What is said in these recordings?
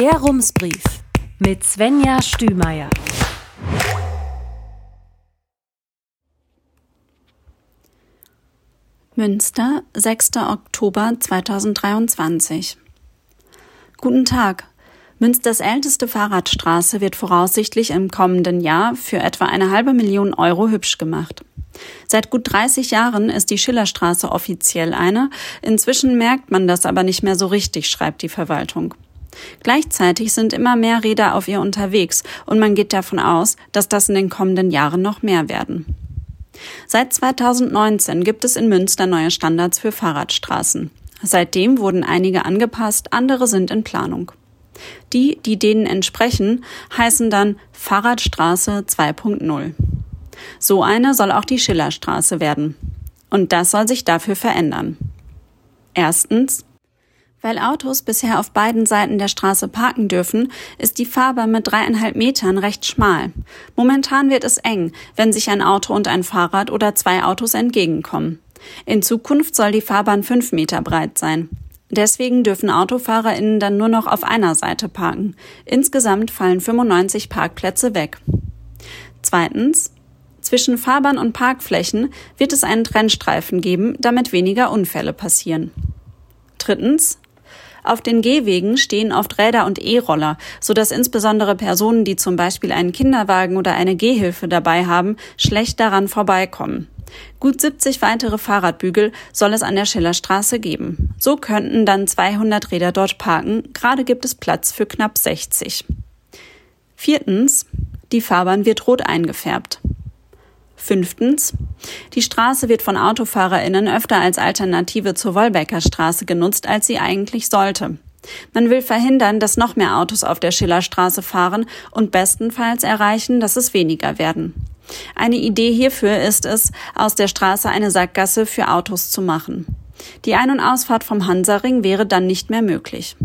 Der Rumsbrief mit Svenja Stümeier. Münster, 6. Oktober 2023. Guten Tag. Münsters älteste Fahrradstraße wird voraussichtlich im kommenden Jahr für etwa eine halbe Million Euro hübsch gemacht. Seit gut 30 Jahren ist die Schillerstraße offiziell eine, inzwischen merkt man das aber nicht mehr so richtig, schreibt die Verwaltung. Gleichzeitig sind immer mehr Räder auf ihr unterwegs und man geht davon aus, dass das in den kommenden Jahren noch mehr werden. Seit 2019 gibt es in Münster neue Standards für Fahrradstraßen. Seitdem wurden einige angepasst, andere sind in Planung. Die, die denen entsprechen, heißen dann Fahrradstraße 2.0. So eine soll auch die Schillerstraße werden. Und das soll sich dafür verändern. Erstens, weil Autos bisher auf beiden Seiten der Straße parken dürfen, ist die Fahrbahn mit dreieinhalb Metern recht schmal. Momentan wird es eng, wenn sich ein Auto und ein Fahrrad oder zwei Autos entgegenkommen. In Zukunft soll die Fahrbahn fünf Meter breit sein. Deswegen dürfen AutofahrerInnen dann nur noch auf einer Seite parken. Insgesamt fallen 95 Parkplätze weg. Zweitens. Zwischen Fahrbahn und Parkflächen wird es einen Trennstreifen geben, damit weniger Unfälle passieren. Drittens. Auf den Gehwegen stehen oft Räder und E-Roller, sodass insbesondere Personen, die zum Beispiel einen Kinderwagen oder eine Gehhilfe dabei haben, schlecht daran vorbeikommen. Gut 70 weitere Fahrradbügel soll es an der Schillerstraße geben. So könnten dann 200 Räder dort parken. Gerade gibt es Platz für knapp 60. Viertens. Die Fahrbahn wird rot eingefärbt. Fünftens. Die Straße wird von AutofahrerInnen öfter als Alternative zur Wolbecker Straße genutzt, als sie eigentlich sollte. Man will verhindern, dass noch mehr Autos auf der Schillerstraße fahren und bestenfalls erreichen, dass es weniger werden. Eine Idee hierfür ist es, aus der Straße eine Sackgasse für Autos zu machen. Die Ein- und Ausfahrt vom Hansaring wäre dann nicht mehr möglich.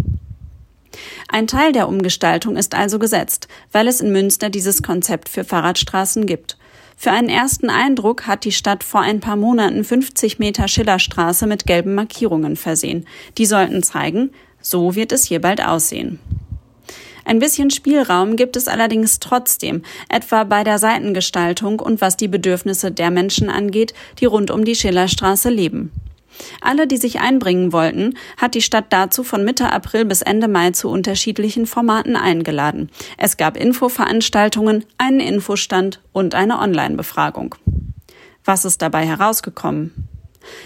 Ein Teil der Umgestaltung ist also gesetzt, weil es in Münster dieses Konzept für Fahrradstraßen gibt. Für einen ersten Eindruck hat die Stadt vor ein paar Monaten 50 Meter Schillerstraße mit gelben Markierungen versehen. Die sollten zeigen, so wird es hier bald aussehen. Ein bisschen Spielraum gibt es allerdings trotzdem, etwa bei der Seitengestaltung und was die Bedürfnisse der Menschen angeht, die rund um die Schillerstraße leben. Alle, die sich einbringen wollten, hat die Stadt dazu von Mitte April bis Ende Mai zu unterschiedlichen Formaten eingeladen. Es gab Infoveranstaltungen, einen Infostand und eine Online-Befragung. Was ist dabei herausgekommen?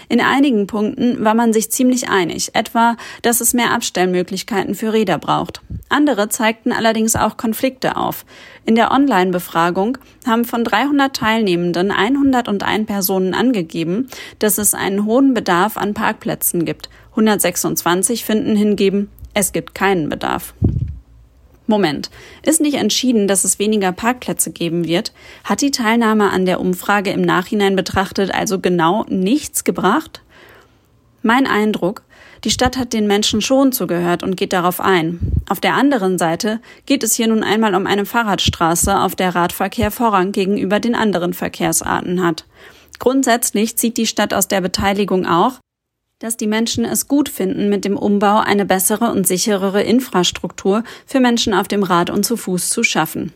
In einigen Punkten war man sich ziemlich einig, etwa, dass es mehr Abstellmöglichkeiten für Räder braucht. Andere zeigten allerdings auch Konflikte auf. In der Online-Befragung haben von 300 Teilnehmenden 101 Personen angegeben, dass es einen hohen Bedarf an Parkplätzen gibt. 126 finden hingeben, es gibt keinen Bedarf. Moment, ist nicht entschieden, dass es weniger Parkplätze geben wird? Hat die Teilnahme an der Umfrage im Nachhinein betrachtet also genau nichts gebracht? Mein Eindruck, die Stadt hat den Menschen schon zugehört und geht darauf ein. Auf der anderen Seite geht es hier nun einmal um eine Fahrradstraße, auf der Radverkehr Vorrang gegenüber den anderen Verkehrsarten hat. Grundsätzlich zieht die Stadt aus der Beteiligung auch, dass die Menschen es gut finden, mit dem Umbau eine bessere und sicherere Infrastruktur für Menschen auf dem Rad und zu Fuß zu schaffen.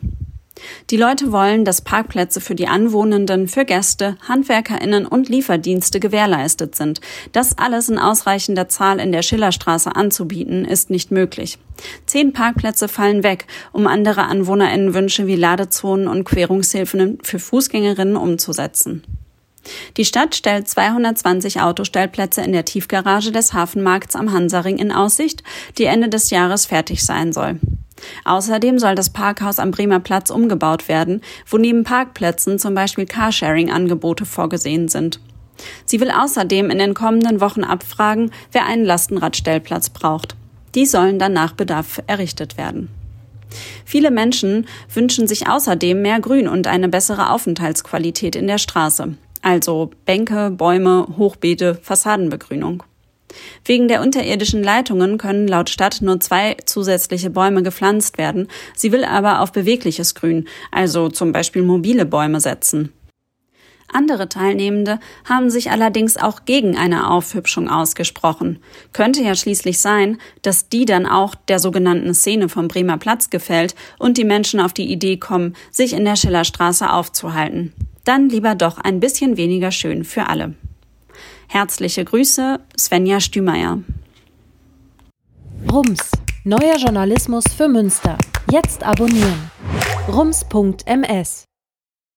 Die Leute wollen, dass Parkplätze für die Anwohnenden, für Gäste, Handwerkerinnen und Lieferdienste gewährleistet sind. Das alles in ausreichender Zahl in der Schillerstraße anzubieten, ist nicht möglich. Zehn Parkplätze fallen weg, um andere Anwohnerinnenwünsche wie Ladezonen und Querungshilfen für Fußgängerinnen umzusetzen. Die Stadt stellt 220 Autostellplätze in der Tiefgarage des Hafenmarkts am Hansaring in Aussicht, die Ende des Jahres fertig sein soll. Außerdem soll das Parkhaus am Bremer Platz umgebaut werden, wo neben Parkplätzen zum Beispiel Carsharing-Angebote vorgesehen sind. Sie will außerdem in den kommenden Wochen abfragen, wer einen Lastenradstellplatz braucht. Die sollen dann nach Bedarf errichtet werden. Viele Menschen wünschen sich außerdem mehr Grün und eine bessere Aufenthaltsqualität in der Straße also Bänke, Bäume, Hochbeete, Fassadenbegrünung. Wegen der unterirdischen Leitungen können laut Stadt nur zwei zusätzliche Bäume gepflanzt werden. Sie will aber auf bewegliches Grün, also zum Beispiel mobile Bäume setzen. Andere Teilnehmende haben sich allerdings auch gegen eine Aufhübschung ausgesprochen. Könnte ja schließlich sein, dass die dann auch der sogenannten Szene vom Bremer Platz gefällt und die Menschen auf die Idee kommen, sich in der Schillerstraße aufzuhalten. Dann lieber doch ein bisschen weniger schön für alle. Herzliche Grüße, Svenja Stümeier. Rums, neuer Journalismus für Münster. Jetzt abonnieren. rums.ms